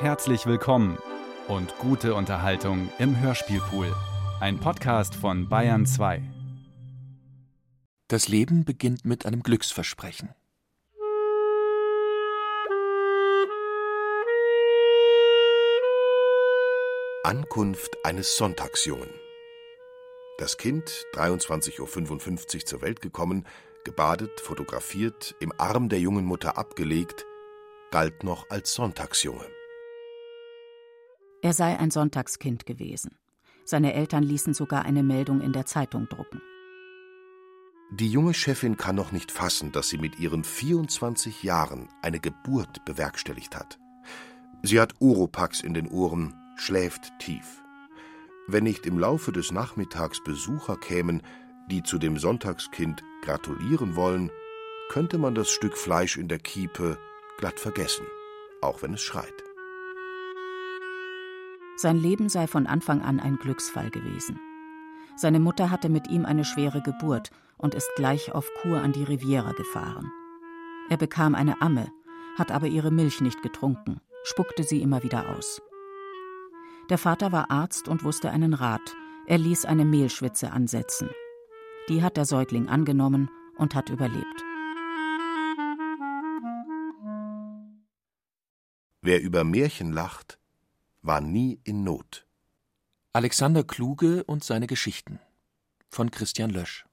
Herzlich willkommen und gute Unterhaltung im Hörspielpool. Ein Podcast von Bayern 2. Das Leben beginnt mit einem Glücksversprechen. Ankunft eines Sonntagsjungen. Das Kind, 23.55 Uhr zur Welt gekommen, gebadet, fotografiert, im Arm der jungen Mutter abgelegt, galt noch als Sonntagsjunge. Er sei ein Sonntagskind gewesen. Seine Eltern ließen sogar eine Meldung in der Zeitung drucken. Die junge Chefin kann noch nicht fassen, dass sie mit ihren 24 Jahren eine Geburt bewerkstelligt hat. Sie hat Uropax in den Ohren, schläft tief. Wenn nicht im Laufe des Nachmittags Besucher kämen, die zu dem Sonntagskind gratulieren wollen, könnte man das Stück Fleisch in der Kiepe glatt vergessen, auch wenn es schreit. Sein Leben sei von Anfang an ein Glücksfall gewesen. Seine Mutter hatte mit ihm eine schwere Geburt und ist gleich auf Kur an die Riviera gefahren. Er bekam eine Amme, hat aber ihre Milch nicht getrunken, spuckte sie immer wieder aus. Der Vater war Arzt und wusste einen Rat. Er ließ eine Mehlschwitze ansetzen. Die hat der Säugling angenommen und hat überlebt. Wer über Märchen lacht, war nie in Not. Alexander Kluge und seine Geschichten von Christian Lösch.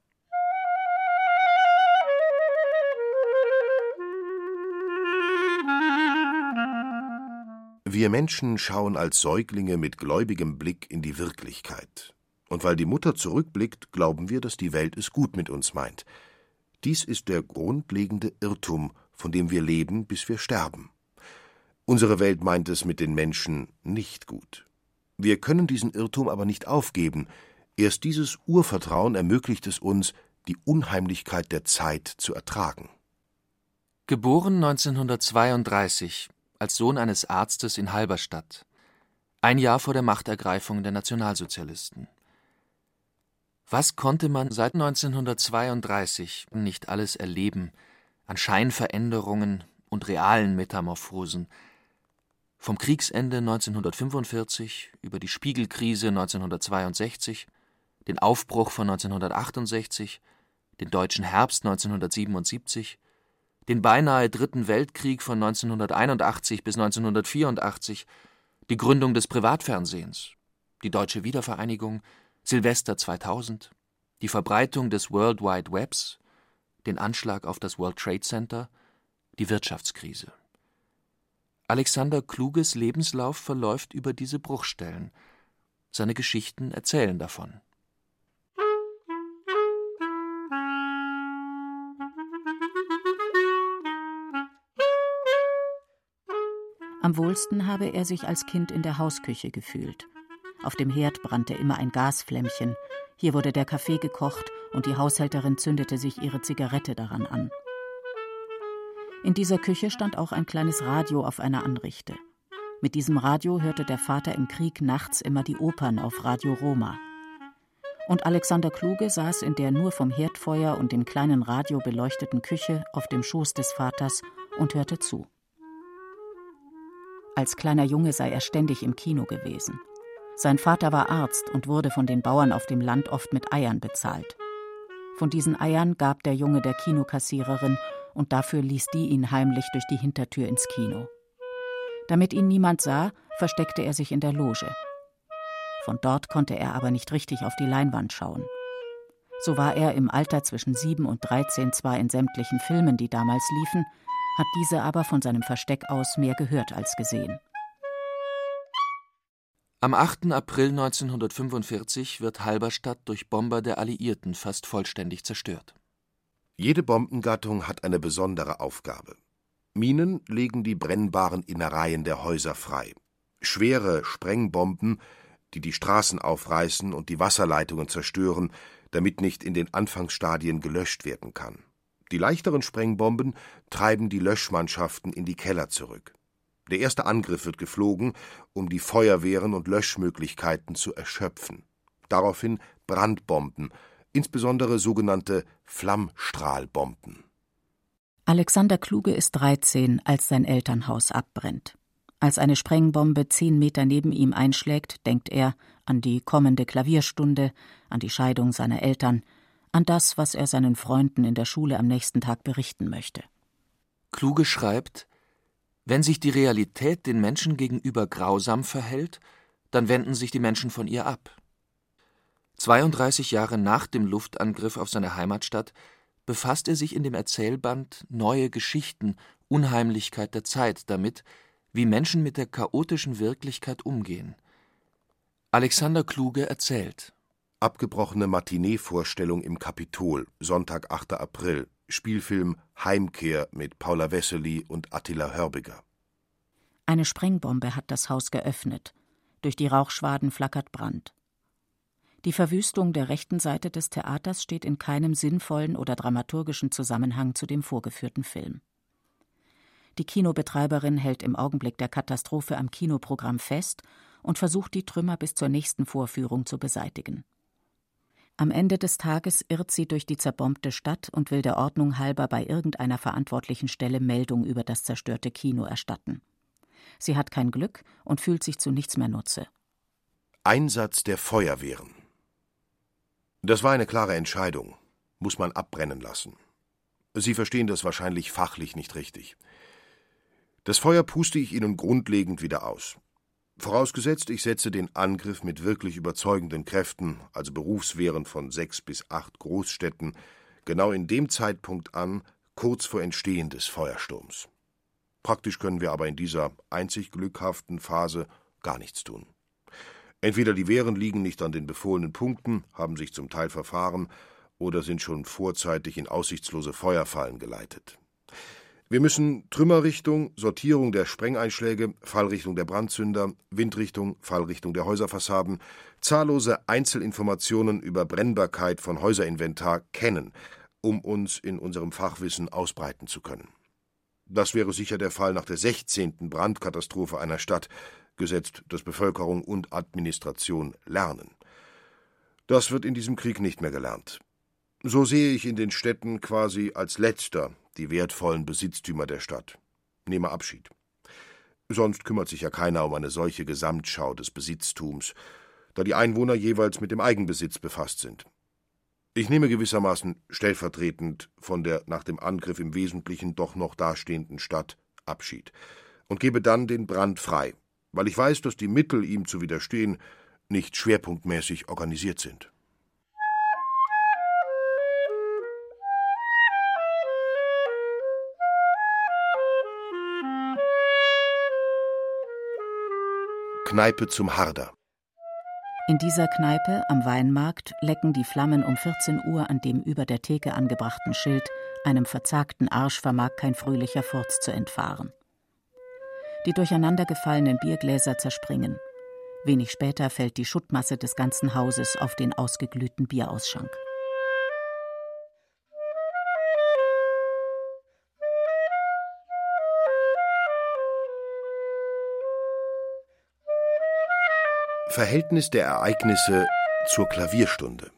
Wir Menschen schauen als Säuglinge mit gläubigem Blick in die Wirklichkeit. Und weil die Mutter zurückblickt, glauben wir, dass die Welt es gut mit uns meint. Dies ist der grundlegende Irrtum, von dem wir leben, bis wir sterben. Unsere Welt meint es mit den Menschen nicht gut. Wir können diesen Irrtum aber nicht aufgeben. Erst dieses Urvertrauen ermöglicht es uns, die Unheimlichkeit der Zeit zu ertragen. Geboren 1932 als Sohn eines Arztes in Halberstadt, ein Jahr vor der Machtergreifung der Nationalsozialisten. Was konnte man seit 1932 nicht alles erleben an Scheinveränderungen und realen Metamorphosen, vom Kriegsende 1945 über die Spiegelkrise 1962, den Aufbruch von 1968, den Deutschen Herbst 1977, den beinahe Dritten Weltkrieg von 1981 bis 1984, die Gründung des Privatfernsehens, die deutsche Wiedervereinigung, Silvester 2000, die Verbreitung des World Wide Webs, den Anschlag auf das World Trade Center, die Wirtschaftskrise. Alexander Kluges Lebenslauf verläuft über diese Bruchstellen. Seine Geschichten erzählen davon. Am wohlsten habe er sich als Kind in der Hausküche gefühlt. Auf dem Herd brannte immer ein Gasflämmchen. Hier wurde der Kaffee gekocht und die Haushälterin zündete sich ihre Zigarette daran an. In dieser Küche stand auch ein kleines Radio auf einer Anrichte. Mit diesem Radio hörte der Vater im Krieg nachts immer die Opern auf Radio Roma. Und Alexander Kluge saß in der nur vom Herdfeuer und dem kleinen Radio beleuchteten Küche auf dem Schoß des Vaters und hörte zu. Als kleiner Junge sei er ständig im Kino gewesen. Sein Vater war Arzt und wurde von den Bauern auf dem Land oft mit Eiern bezahlt. Von diesen Eiern gab der Junge der Kinokassiererin und dafür ließ die ihn heimlich durch die Hintertür ins Kino. Damit ihn niemand sah, versteckte er sich in der Loge. Von dort konnte er aber nicht richtig auf die Leinwand schauen. So war er im Alter zwischen sieben und dreizehn zwar in sämtlichen Filmen, die damals liefen, hat diese aber von seinem Versteck aus mehr gehört als gesehen. Am 8. April 1945 wird Halberstadt durch Bomber der Alliierten fast vollständig zerstört. Jede Bombengattung hat eine besondere Aufgabe. Minen legen die brennbaren Innereien der Häuser frei. Schwere Sprengbomben, die die Straßen aufreißen und die Wasserleitungen zerstören, damit nicht in den Anfangsstadien gelöscht werden kann. Die leichteren Sprengbomben treiben die Löschmannschaften in die Keller zurück. Der erste Angriff wird geflogen, um die Feuerwehren und Löschmöglichkeiten zu erschöpfen. Daraufhin Brandbomben, insbesondere sogenannte Flammstrahlbomben. Alexander Kluge ist 13, als sein Elternhaus abbrennt. Als eine Sprengbombe zehn Meter neben ihm einschlägt, denkt er an die kommende Klavierstunde, an die Scheidung seiner Eltern, an das, was er seinen Freunden in der Schule am nächsten Tag berichten möchte. Kluge schreibt, wenn sich die Realität den Menschen gegenüber grausam verhält, dann wenden sich die Menschen von ihr ab. 32 Jahre nach dem Luftangriff auf seine Heimatstadt befasst er sich in dem Erzählband Neue Geschichten, Unheimlichkeit der Zeit damit, wie Menschen mit der chaotischen Wirklichkeit umgehen. Alexander Kluge erzählt. Abgebrochene Matinee-Vorstellung im Kapitol, Sonntag, 8. April, Spielfilm Heimkehr mit Paula Wessely und Attila Hörbiger. Eine Sprengbombe hat das Haus geöffnet. Durch die Rauchschwaden flackert Brand. Die Verwüstung der rechten Seite des Theaters steht in keinem sinnvollen oder dramaturgischen Zusammenhang zu dem vorgeführten Film. Die Kinobetreiberin hält im Augenblick der Katastrophe am Kinoprogramm fest und versucht die Trümmer bis zur nächsten Vorführung zu beseitigen. Am Ende des Tages irrt sie durch die zerbombte Stadt und will der Ordnung halber bei irgendeiner verantwortlichen Stelle Meldung über das zerstörte Kino erstatten. Sie hat kein Glück und fühlt sich zu nichts mehr Nutze. Einsatz der Feuerwehren. Das war eine klare Entscheidung. Muss man abbrennen lassen. Sie verstehen das wahrscheinlich fachlich nicht richtig. Das Feuer puste ich Ihnen grundlegend wieder aus. Vorausgesetzt, ich setze den Angriff mit wirklich überzeugenden Kräften, also Berufswehren von sechs bis acht Großstädten, genau in dem Zeitpunkt an, kurz vor Entstehen des Feuersturms. Praktisch können wir aber in dieser einzig glückhaften Phase gar nichts tun. Entweder die Wehren liegen nicht an den befohlenen Punkten, haben sich zum Teil verfahren oder sind schon vorzeitig in aussichtslose Feuerfallen geleitet. Wir müssen Trümmerrichtung, Sortierung der Sprengeinschläge, Fallrichtung der Brandzünder, Windrichtung, Fallrichtung der Häuserfassaden, zahllose Einzelinformationen über Brennbarkeit von Häuserinventar kennen, um uns in unserem Fachwissen ausbreiten zu können. Das wäre sicher der Fall nach der 16. Brandkatastrophe einer Stadt, gesetzt, dass Bevölkerung und Administration lernen. Das wird in diesem Krieg nicht mehr gelernt. So sehe ich in den Städten quasi als letzter die wertvollen Besitztümer der Stadt. Nehme Abschied. Sonst kümmert sich ja keiner um eine solche Gesamtschau des Besitztums, da die Einwohner jeweils mit dem Eigenbesitz befasst sind. Ich nehme gewissermaßen stellvertretend von der nach dem Angriff im Wesentlichen doch noch dastehenden Stadt Abschied und gebe dann den Brand frei, weil ich weiß, dass die Mittel, ihm zu widerstehen, nicht schwerpunktmäßig organisiert sind. Kneipe zum Harder. In dieser Kneipe am Weinmarkt lecken die Flammen um 14 Uhr an dem über der Theke angebrachten Schild Einem verzagten Arsch vermag kein fröhlicher Furz zu entfahren. Die durcheinandergefallenen Biergläser zerspringen. Wenig später fällt die Schuttmasse des ganzen Hauses auf den ausgeglühten Bierausschank. Verhältnis der Ereignisse zur Klavierstunde.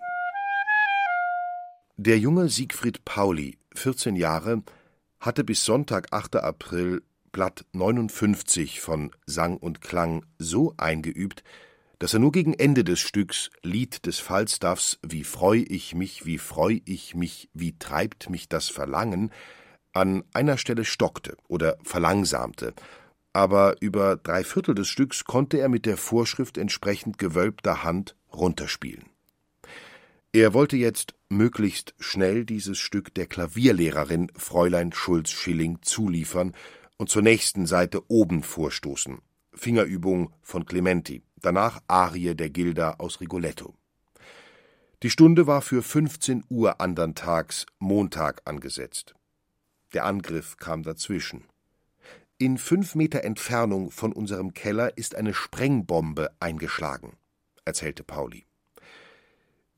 Der junge Siegfried Pauli, 14 Jahre, hatte bis Sonntag, 8. April, Blatt 59 von Sang und Klang so eingeübt, dass er nur gegen Ende des Stücks Lied des Falstaffs Wie freu ich mich, wie freu ich mich, wie treibt mich das Verlangen an einer Stelle stockte oder verlangsamte aber über drei Viertel des Stücks konnte er mit der Vorschrift entsprechend gewölbter Hand runterspielen. Er wollte jetzt möglichst schnell dieses Stück der Klavierlehrerin Fräulein Schulz-Schilling zuliefern und zur nächsten Seite oben vorstoßen. Fingerübung von Clementi, danach Arie der Gilda aus Rigoletto. Die Stunde war für 15 Uhr andern Tags, Montag, angesetzt. Der Angriff kam dazwischen. In fünf Meter Entfernung von unserem Keller ist eine Sprengbombe eingeschlagen, erzählte Pauli.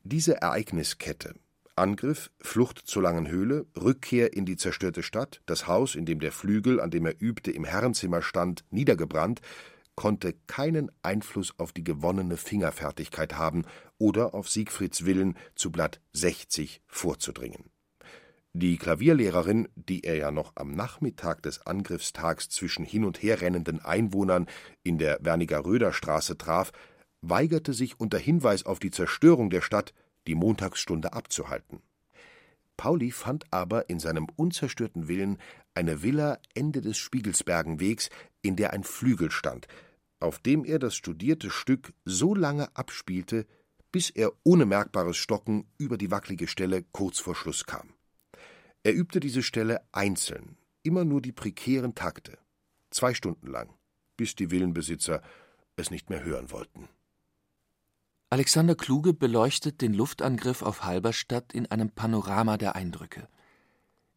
Diese Ereigniskette Angriff, Flucht zur langen Höhle, Rückkehr in die zerstörte Stadt, das Haus, in dem der Flügel, an dem er übte, im Herrenzimmer stand, niedergebrannt, konnte keinen Einfluss auf die gewonnene Fingerfertigkeit haben oder auf Siegfrieds Willen, zu Blatt 60 vorzudringen. Die Klavierlehrerin, die er ja noch am Nachmittag des Angriffstags zwischen hin und her rennenden Einwohnern in der Wernigeröder-Straße traf, weigerte sich unter Hinweis auf die Zerstörung der Stadt, die Montagsstunde abzuhalten. Pauli fand aber in seinem unzerstörten Willen eine Villa Ende des Spiegelsbergenwegs, in der ein Flügel stand, auf dem er das studierte Stück so lange abspielte, bis er ohne merkbares Stocken über die wackelige Stelle kurz vor Schluss kam. Er übte diese Stelle einzeln, immer nur die prekären Takte, zwei Stunden lang, bis die Villenbesitzer es nicht mehr hören wollten. Alexander Kluge beleuchtet den Luftangriff auf Halberstadt in einem Panorama der Eindrücke.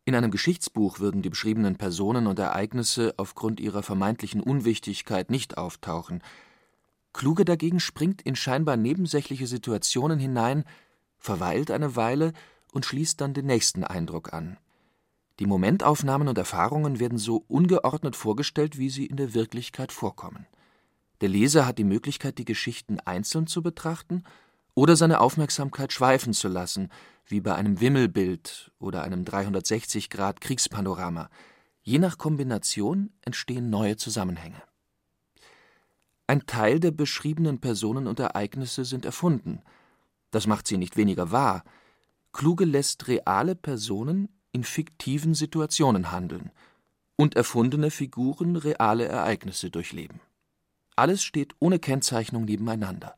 In einem Geschichtsbuch würden die beschriebenen Personen und Ereignisse aufgrund ihrer vermeintlichen Unwichtigkeit nicht auftauchen. Kluge dagegen springt in scheinbar nebensächliche Situationen hinein, verweilt eine Weile und schließt dann den nächsten Eindruck an. Die Momentaufnahmen und Erfahrungen werden so ungeordnet vorgestellt, wie sie in der Wirklichkeit vorkommen. Der Leser hat die Möglichkeit, die Geschichten einzeln zu betrachten oder seine Aufmerksamkeit schweifen zu lassen, wie bei einem Wimmelbild oder einem 360-Grad-Kriegspanorama. Je nach Kombination entstehen neue Zusammenhänge. Ein Teil der beschriebenen Personen und Ereignisse sind erfunden. Das macht sie nicht weniger wahr, Kluge lässt reale Personen in fiktiven Situationen handeln und erfundene Figuren reale Ereignisse durchleben. Alles steht ohne Kennzeichnung nebeneinander.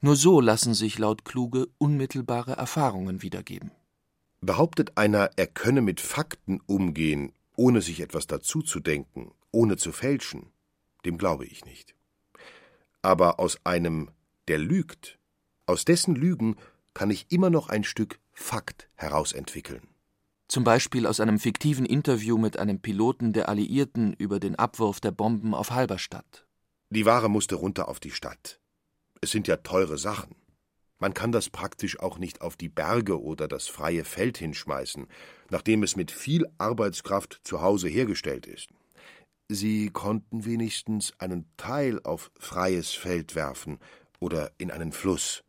Nur so lassen sich laut Kluge unmittelbare Erfahrungen wiedergeben. Behauptet einer, er könne mit Fakten umgehen, ohne sich etwas dazuzudenken, ohne zu fälschen, dem glaube ich nicht. Aber aus einem, der lügt, aus dessen Lügen kann ich immer noch ein Stück Fakt herausentwickeln. Zum Beispiel aus einem fiktiven Interview mit einem Piloten der Alliierten über den Abwurf der Bomben auf Halberstadt. Die Ware musste runter auf die Stadt. Es sind ja teure Sachen. Man kann das praktisch auch nicht auf die Berge oder das freie Feld hinschmeißen, nachdem es mit viel Arbeitskraft zu Hause hergestellt ist. Sie konnten wenigstens einen Teil auf freies Feld werfen oder in einen Fluss.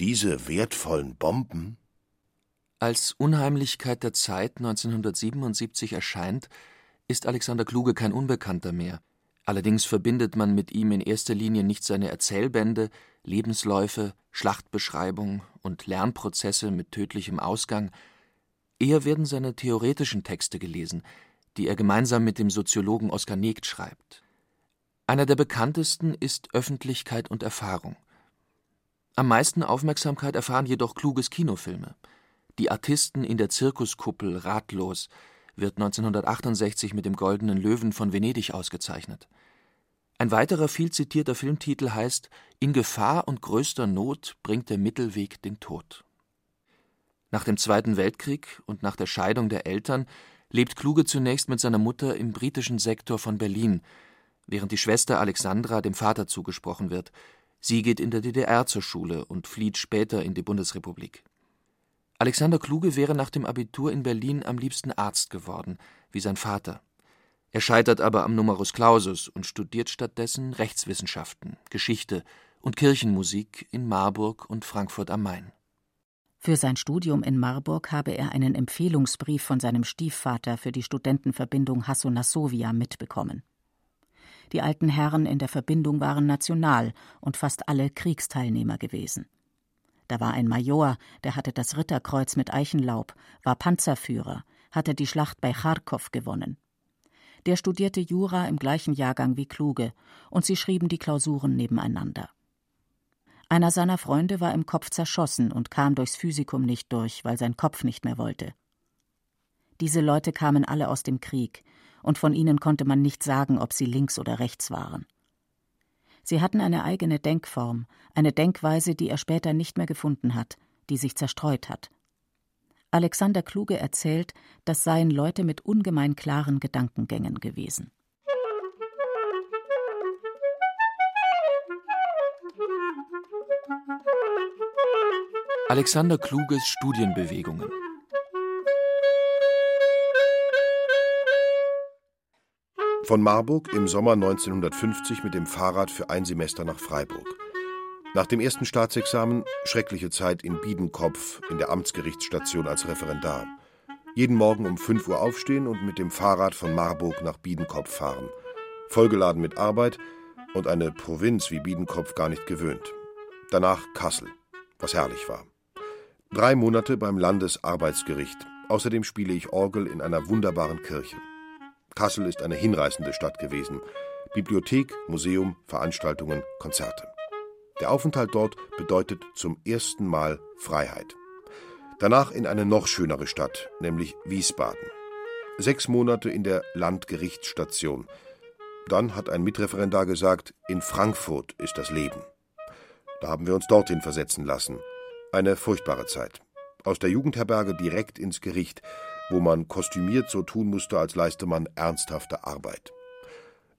Diese wertvollen Bomben? Als Unheimlichkeit der Zeit 1977 erscheint, ist Alexander Kluge kein Unbekannter mehr. Allerdings verbindet man mit ihm in erster Linie nicht seine Erzählbände, Lebensläufe, Schlachtbeschreibung und Lernprozesse mit tödlichem Ausgang, eher werden seine theoretischen Texte gelesen, die er gemeinsam mit dem Soziologen Oskar Negt schreibt. Einer der bekanntesten ist Öffentlichkeit und Erfahrung. Am meisten Aufmerksamkeit erfahren jedoch Kluges Kinofilme. Die Artisten in der Zirkuskuppel Ratlos wird 1968 mit dem Goldenen Löwen von Venedig ausgezeichnet. Ein weiterer viel zitierter Filmtitel heißt In Gefahr und größter Not bringt der Mittelweg den Tod. Nach dem Zweiten Weltkrieg und nach der Scheidung der Eltern lebt Kluge zunächst mit seiner Mutter im britischen Sektor von Berlin, während die Schwester Alexandra dem Vater zugesprochen wird, Sie geht in der DDR zur Schule und flieht später in die Bundesrepublik. Alexander Kluge wäre nach dem Abitur in Berlin am liebsten Arzt geworden, wie sein Vater. Er scheitert aber am Numerus Clausus und studiert stattdessen Rechtswissenschaften, Geschichte und Kirchenmusik in Marburg und Frankfurt am Main. Für sein Studium in Marburg habe er einen Empfehlungsbrief von seinem Stiefvater für die Studentenverbindung Hasso-Nassovia mitbekommen. Die alten Herren in der Verbindung waren national und fast alle Kriegsteilnehmer gewesen. Da war ein Major, der hatte das Ritterkreuz mit Eichenlaub, war Panzerführer, hatte die Schlacht bei Charkow gewonnen. Der studierte Jura im gleichen Jahrgang wie Kluge, und sie schrieben die Klausuren nebeneinander. Einer seiner Freunde war im Kopf zerschossen und kam durchs Physikum nicht durch, weil sein Kopf nicht mehr wollte. Diese Leute kamen alle aus dem Krieg, und von ihnen konnte man nicht sagen, ob sie links oder rechts waren. Sie hatten eine eigene Denkform, eine Denkweise, die er später nicht mehr gefunden hat, die sich zerstreut hat. Alexander Kluge erzählt, das seien Leute mit ungemein klaren Gedankengängen gewesen. Alexander Kluges Studienbewegungen Von Marburg im Sommer 1950 mit dem Fahrrad für ein Semester nach Freiburg. Nach dem ersten Staatsexamen schreckliche Zeit in Biedenkopf in der Amtsgerichtsstation als Referendar. Jeden Morgen um 5 Uhr aufstehen und mit dem Fahrrad von Marburg nach Biedenkopf fahren. Vollgeladen mit Arbeit und eine Provinz wie Biedenkopf gar nicht gewöhnt. Danach Kassel, was herrlich war. Drei Monate beim Landesarbeitsgericht. Außerdem spiele ich Orgel in einer wunderbaren Kirche. Kassel ist eine hinreißende Stadt gewesen. Bibliothek, Museum, Veranstaltungen, Konzerte. Der Aufenthalt dort bedeutet zum ersten Mal Freiheit. Danach in eine noch schönere Stadt, nämlich Wiesbaden. Sechs Monate in der Landgerichtsstation. Dann hat ein Mitreferendar gesagt, in Frankfurt ist das Leben. Da haben wir uns dorthin versetzen lassen. Eine furchtbare Zeit. Aus der Jugendherberge direkt ins Gericht, wo man kostümiert so tun musste, als leiste man ernsthafte Arbeit.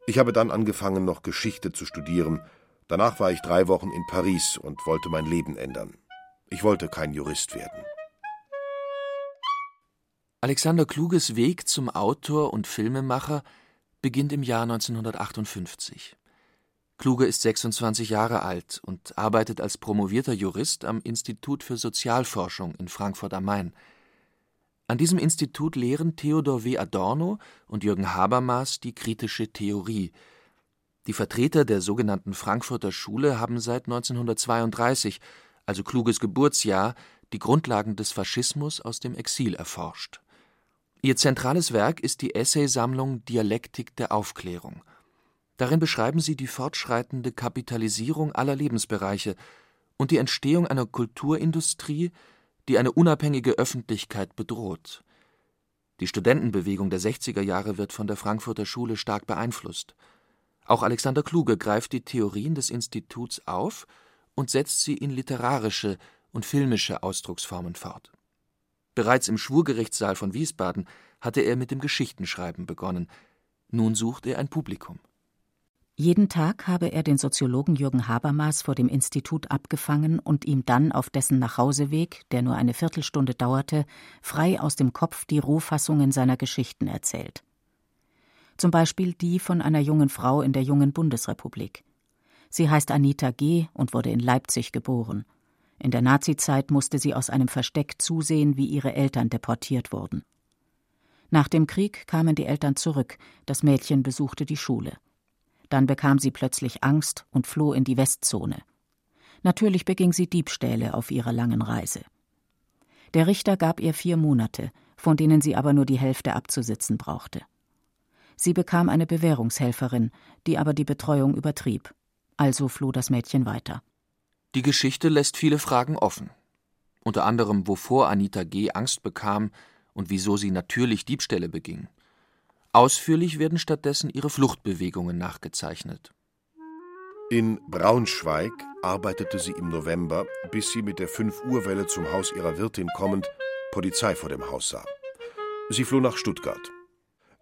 Ich habe dann angefangen, noch Geschichte zu studieren, Danach war ich drei Wochen in Paris und wollte mein Leben ändern. Ich wollte kein Jurist werden. Alexander Kluges Weg zum Autor und Filmemacher beginnt im Jahr 1958. Kluge ist 26 Jahre alt und arbeitet als promovierter Jurist am Institut für Sozialforschung in Frankfurt am Main. An diesem Institut lehren Theodor W. Adorno und Jürgen Habermas die kritische Theorie, die Vertreter der sogenannten Frankfurter Schule haben seit 1932, also Kluges Geburtsjahr, die Grundlagen des Faschismus aus dem Exil erforscht. Ihr zentrales Werk ist die Essaysammlung Dialektik der Aufklärung. Darin beschreiben sie die fortschreitende Kapitalisierung aller Lebensbereiche und die Entstehung einer Kulturindustrie, die eine unabhängige Öffentlichkeit bedroht. Die Studentenbewegung der 60er Jahre wird von der Frankfurter Schule stark beeinflusst. Auch Alexander Kluge greift die Theorien des Instituts auf und setzt sie in literarische und filmische Ausdrucksformen fort. Bereits im Schwurgerichtssaal von Wiesbaden hatte er mit dem Geschichtenschreiben begonnen. Nun sucht er ein Publikum. Jeden Tag habe er den Soziologen Jürgen Habermas vor dem Institut abgefangen und ihm dann auf dessen Nachhauseweg, der nur eine Viertelstunde dauerte, frei aus dem Kopf die Rohfassungen seiner Geschichten erzählt zum Beispiel die von einer jungen Frau in der jungen Bundesrepublik. Sie heißt Anita G. und wurde in Leipzig geboren. In der Nazizeit musste sie aus einem Versteck zusehen, wie ihre Eltern deportiert wurden. Nach dem Krieg kamen die Eltern zurück, das Mädchen besuchte die Schule. Dann bekam sie plötzlich Angst und floh in die Westzone. Natürlich beging sie Diebstähle auf ihrer langen Reise. Der Richter gab ihr vier Monate, von denen sie aber nur die Hälfte abzusitzen brauchte. Sie bekam eine Bewährungshelferin, die aber die Betreuung übertrieb. Also floh das Mädchen weiter. Die Geschichte lässt viele Fragen offen. Unter anderem, wovor Anita G. Angst bekam und wieso sie natürlich Diebstähle beging. Ausführlich werden stattdessen ihre Fluchtbewegungen nachgezeichnet. In Braunschweig arbeitete sie im November, bis sie mit der 5-Uhr-Welle zum Haus ihrer Wirtin kommend Polizei vor dem Haus sah. Sie floh nach Stuttgart.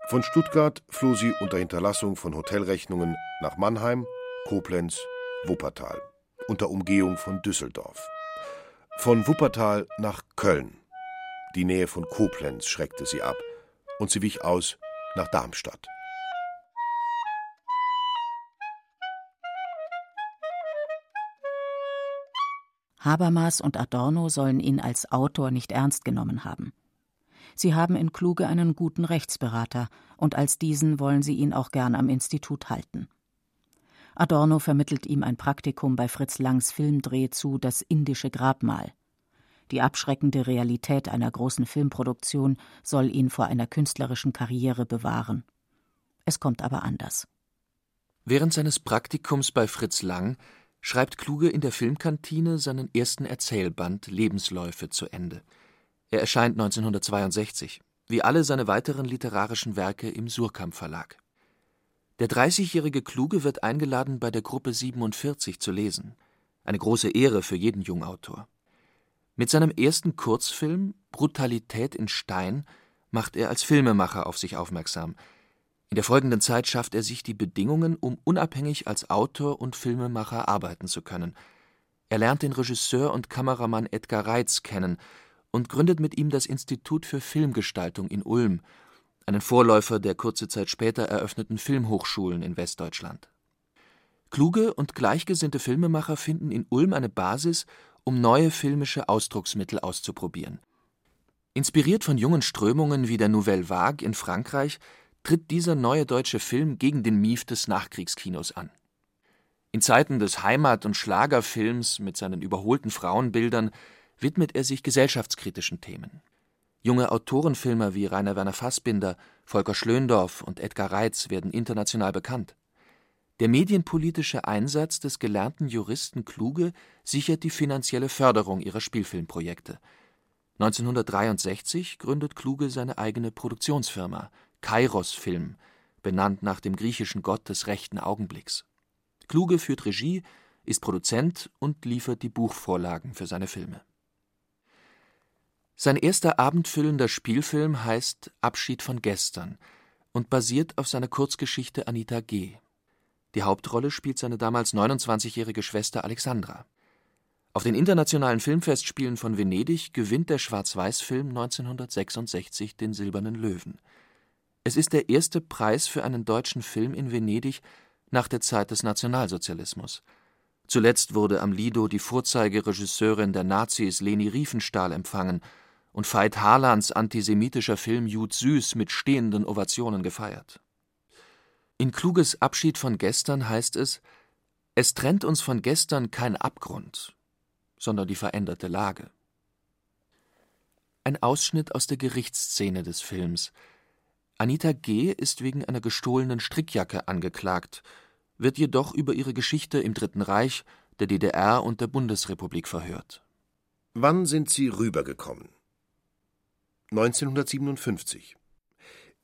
Von Stuttgart floh sie unter Hinterlassung von Hotelrechnungen nach Mannheim, Koblenz, Wuppertal, unter Umgehung von Düsseldorf. Von Wuppertal nach Köln. Die Nähe von Koblenz schreckte sie ab, und sie wich aus nach Darmstadt. Habermas und Adorno sollen ihn als Autor nicht ernst genommen haben. Sie haben in Kluge einen guten Rechtsberater, und als diesen wollen sie ihn auch gern am Institut halten. Adorno vermittelt ihm ein Praktikum bei Fritz Langs Filmdreh zu Das indische Grabmal. Die abschreckende Realität einer großen Filmproduktion soll ihn vor einer künstlerischen Karriere bewahren. Es kommt aber anders. Während seines Praktikums bei Fritz Lang schreibt Kluge in der Filmkantine seinen ersten Erzählband Lebensläufe zu Ende. Er erscheint 1962, wie alle seine weiteren literarischen Werke im Surkamp Verlag. Der 30-jährige Kluge wird eingeladen, bei der Gruppe 47 zu lesen. Eine große Ehre für jeden Jungautor. Mit seinem ersten Kurzfilm Brutalität in Stein macht er als Filmemacher auf sich aufmerksam. In der folgenden Zeit schafft er sich die Bedingungen, um unabhängig als Autor und Filmemacher arbeiten zu können. Er lernt den Regisseur und Kameramann Edgar Reitz kennen und gründet mit ihm das Institut für Filmgestaltung in Ulm, einen Vorläufer der kurze Zeit später eröffneten Filmhochschulen in Westdeutschland. Kluge und gleichgesinnte Filmemacher finden in Ulm eine Basis, um neue filmische Ausdrucksmittel auszuprobieren. Inspiriert von jungen Strömungen wie der Nouvelle Vague in Frankreich tritt dieser neue deutsche Film gegen den Mief des Nachkriegskinos an. In Zeiten des Heimat- und Schlagerfilms mit seinen überholten Frauenbildern widmet er sich gesellschaftskritischen Themen. Junge Autorenfilmer wie Rainer Werner Fassbinder, Volker Schlöndorff und Edgar Reitz werden international bekannt. Der medienpolitische Einsatz des gelernten Juristen Kluge sichert die finanzielle Förderung ihrer Spielfilmprojekte. 1963 gründet Kluge seine eigene Produktionsfirma Kairos Film, benannt nach dem griechischen Gott des rechten Augenblicks. Kluge führt Regie, ist Produzent und liefert die Buchvorlagen für seine Filme. Sein erster abendfüllender Spielfilm heißt Abschied von gestern und basiert auf seiner Kurzgeschichte Anita G. Die Hauptrolle spielt seine damals 29-jährige Schwester Alexandra. Auf den Internationalen Filmfestspielen von Venedig gewinnt der Schwarz-Weiß-Film 1966 den Silbernen Löwen. Es ist der erste Preis für einen deutschen Film in Venedig nach der Zeit des Nationalsozialismus. Zuletzt wurde am Lido die Vorzeigeregisseurin der Nazis Leni Riefenstahl empfangen und Veit Harlans antisemitischer Film Jud Süß mit stehenden Ovationen gefeiert. In Kluges Abschied von gestern heißt es: Es trennt uns von gestern kein Abgrund, sondern die veränderte Lage. Ein Ausschnitt aus der Gerichtsszene des Films. Anita G. ist wegen einer gestohlenen Strickjacke angeklagt, wird jedoch über ihre Geschichte im Dritten Reich, der DDR und der Bundesrepublik verhört. Wann sind Sie rübergekommen? 1957.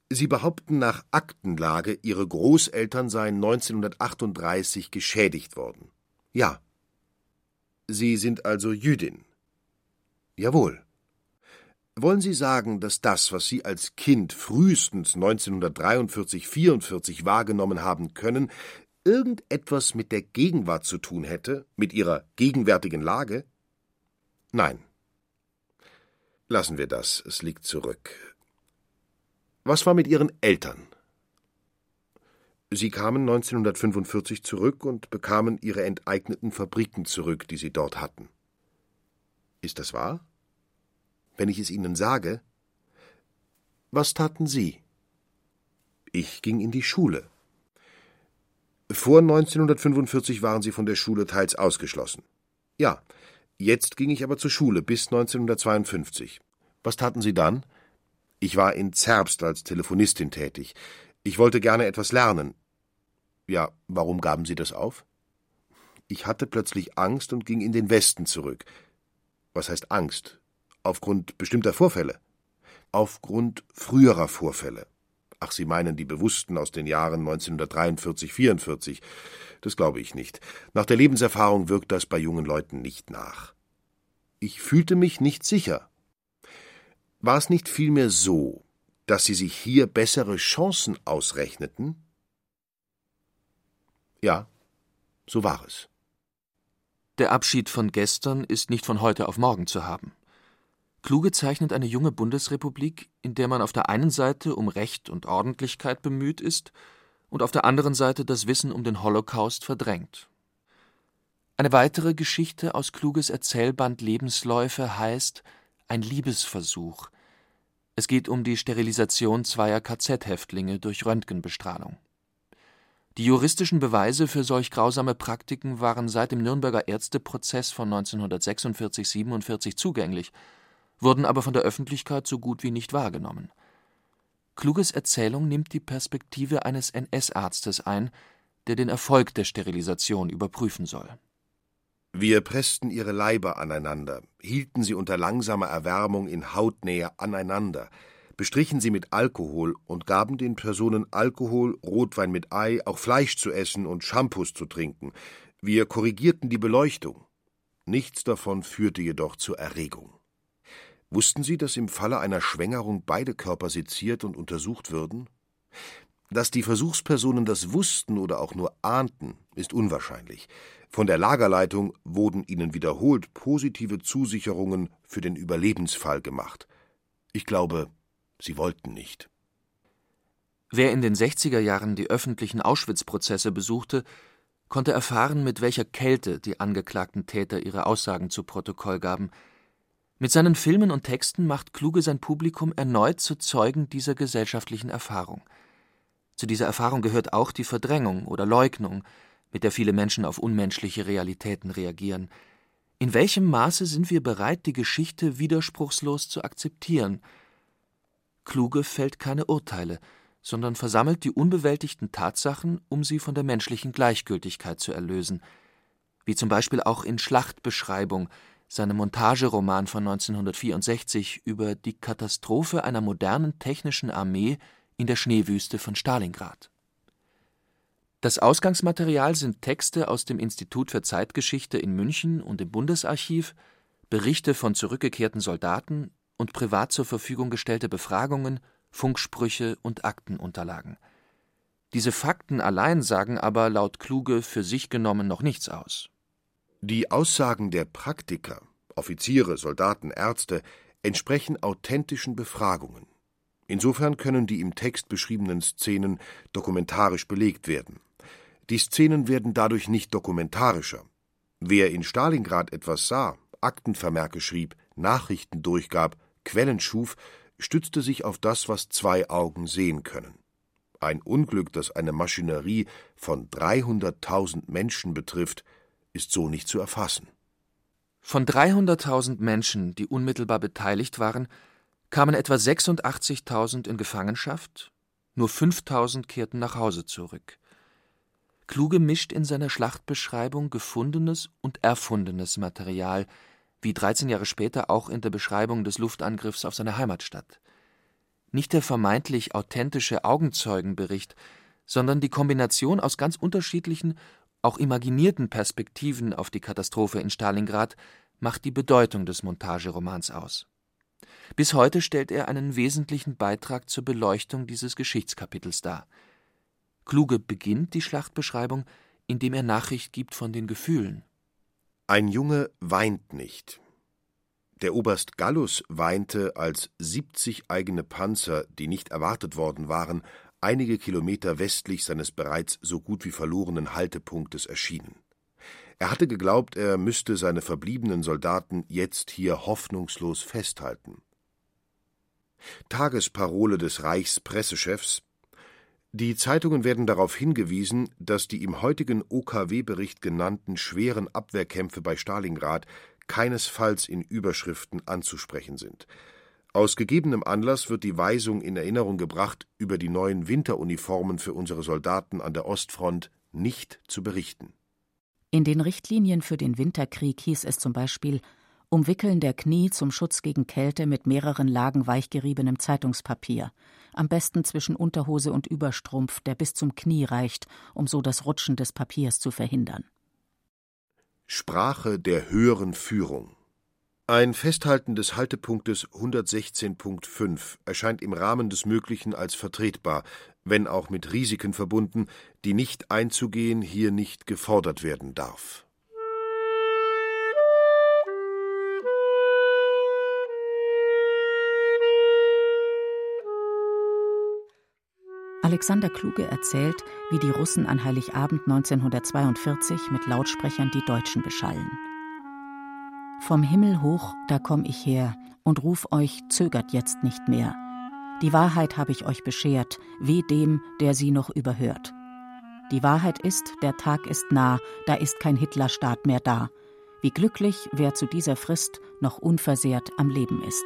Sie behaupten nach Aktenlage, Ihre Großeltern seien 1938 geschädigt worden. Ja. Sie sind also Jüdin. Jawohl. Wollen Sie sagen, dass das, was Sie als Kind frühestens 1943, 44 wahrgenommen haben können, irgendetwas mit der Gegenwart zu tun hätte, mit Ihrer gegenwärtigen Lage? Nein. Lassen wir das, es liegt zurück. Was war mit Ihren Eltern? Sie kamen 1945 zurück und bekamen ihre enteigneten Fabriken zurück, die sie dort hatten. Ist das wahr? Wenn ich es Ihnen sage? Was taten Sie? Ich ging in die Schule. Vor 1945 waren Sie von der Schule teils ausgeschlossen. Ja, jetzt ging ich aber zur Schule bis 1952. Was taten Sie dann? Ich war in Zerbst als Telefonistin tätig. Ich wollte gerne etwas lernen. Ja, warum gaben Sie das auf? Ich hatte plötzlich Angst und ging in den Westen zurück. Was heißt Angst? Aufgrund bestimmter Vorfälle? Aufgrund früherer Vorfälle. Ach, Sie meinen die bewussten aus den Jahren 1943, 44. Das glaube ich nicht. Nach der Lebenserfahrung wirkt das bei jungen Leuten nicht nach. Ich fühlte mich nicht sicher. War es nicht vielmehr so, dass Sie sich hier bessere Chancen ausrechneten? Ja, so war es. Der Abschied von gestern ist nicht von heute auf morgen zu haben. Kluge zeichnet eine junge Bundesrepublik, in der man auf der einen Seite um Recht und Ordentlichkeit bemüht ist und auf der anderen Seite das Wissen um den Holocaust verdrängt. Eine weitere Geschichte aus Kluges Erzählband Lebensläufe heißt Ein Liebesversuch, es geht um die Sterilisation zweier KZ-Häftlinge durch Röntgenbestrahlung. Die juristischen Beweise für solch grausame Praktiken waren seit dem Nürnberger Ärzteprozess von 1946 47 zugänglich, wurden aber von der Öffentlichkeit so gut wie nicht wahrgenommen. Kluges Erzählung nimmt die Perspektive eines NS-Arztes ein, der den Erfolg der Sterilisation überprüfen soll wir pressten ihre Leiber aneinander, hielten sie unter langsamer Erwärmung in Hautnähe aneinander, bestrichen sie mit Alkohol und gaben den Personen Alkohol, Rotwein mit Ei, auch Fleisch zu essen und Shampoos zu trinken. Wir korrigierten die Beleuchtung. Nichts davon führte jedoch zur Erregung. Wussten Sie, dass im Falle einer Schwängerung beide Körper seziert und untersucht würden? Dass die Versuchspersonen das wussten oder auch nur ahnten, ist unwahrscheinlich. Von der Lagerleitung wurden ihnen wiederholt positive Zusicherungen für den Überlebensfall gemacht. Ich glaube, sie wollten nicht. Wer in den 60er Jahren die öffentlichen Auschwitz-Prozesse besuchte, konnte erfahren, mit welcher Kälte die angeklagten Täter ihre Aussagen zu Protokoll gaben. Mit seinen Filmen und Texten macht Kluge sein Publikum erneut zu Zeugen dieser gesellschaftlichen Erfahrung. Zu dieser Erfahrung gehört auch die Verdrängung oder Leugnung, mit der viele Menschen auf unmenschliche Realitäten reagieren. In welchem Maße sind wir bereit, die Geschichte widerspruchslos zu akzeptieren? Kluge fällt keine Urteile, sondern versammelt die unbewältigten Tatsachen, um sie von der menschlichen Gleichgültigkeit zu erlösen, wie zum Beispiel auch in Schlachtbeschreibung, seinem Montageroman von 1964 über die Katastrophe einer modernen technischen Armee in der Schneewüste von Stalingrad. Das Ausgangsmaterial sind Texte aus dem Institut für Zeitgeschichte in München und im Bundesarchiv, Berichte von zurückgekehrten Soldaten und privat zur Verfügung gestellte Befragungen, Funksprüche und Aktenunterlagen. Diese Fakten allein sagen aber laut Kluge für sich genommen noch nichts aus. Die Aussagen der Praktiker, Offiziere, Soldaten, Ärzte entsprechen authentischen Befragungen. Insofern können die im Text beschriebenen Szenen dokumentarisch belegt werden. Die Szenen werden dadurch nicht dokumentarischer. Wer in Stalingrad etwas sah, Aktenvermerke schrieb, Nachrichten durchgab, Quellen schuf, stützte sich auf das, was zwei Augen sehen können. Ein Unglück, das eine Maschinerie von 300.000 Menschen betrifft, ist so nicht zu erfassen. Von 300.000 Menschen, die unmittelbar beteiligt waren, kamen etwa 86.000 in Gefangenschaft, nur 5.000 kehrten nach Hause zurück. Kluge mischt in seiner Schlachtbeschreibung gefundenes und erfundenes Material, wie 13 Jahre später auch in der Beschreibung des Luftangriffs auf seine Heimatstadt. Nicht der vermeintlich authentische Augenzeugenbericht, sondern die Kombination aus ganz unterschiedlichen, auch imaginierten Perspektiven auf die Katastrophe in Stalingrad macht die Bedeutung des Montageromans aus. Bis heute stellt er einen wesentlichen Beitrag zur Beleuchtung dieses Geschichtskapitels dar. Kluge beginnt die Schlachtbeschreibung, indem er Nachricht gibt von den Gefühlen. Ein Junge weint nicht. Der Oberst Gallus weinte, als siebzig eigene Panzer, die nicht erwartet worden waren, einige Kilometer westlich seines bereits so gut wie verlorenen Haltepunktes erschienen. Er hatte geglaubt, er müsste seine verbliebenen Soldaten jetzt hier hoffnungslos festhalten. Tagesparole des Reichspressechefs die Zeitungen werden darauf hingewiesen, dass die im heutigen OKW-Bericht genannten schweren Abwehrkämpfe bei Stalingrad keinesfalls in Überschriften anzusprechen sind. Aus gegebenem Anlass wird die Weisung in Erinnerung gebracht, über die neuen Winteruniformen für unsere Soldaten an der Ostfront nicht zu berichten. In den Richtlinien für den Winterkrieg hieß es zum Beispiel Umwickeln der Knie zum Schutz gegen Kälte mit mehreren Lagen weichgeriebenem Zeitungspapier, am besten zwischen Unterhose und Überstrumpf, der bis zum Knie reicht, um so das Rutschen des Papiers zu verhindern. Sprache der höheren Führung ein Festhalten des Haltepunktes 116.5 erscheint im Rahmen des Möglichen als vertretbar, wenn auch mit Risiken verbunden, die nicht einzugehen hier nicht gefordert werden darf. Alexander Kluge erzählt, wie die Russen an Heiligabend 1942 mit Lautsprechern die Deutschen beschallen. Vom Himmel hoch, da komm ich her und ruf euch, zögert jetzt nicht mehr. Die Wahrheit habe ich euch beschert, weh dem, der sie noch überhört. Die Wahrheit ist, der Tag ist nah, da ist kein Hitlerstaat mehr da. Wie glücklich, wer zu dieser Frist noch unversehrt am Leben ist.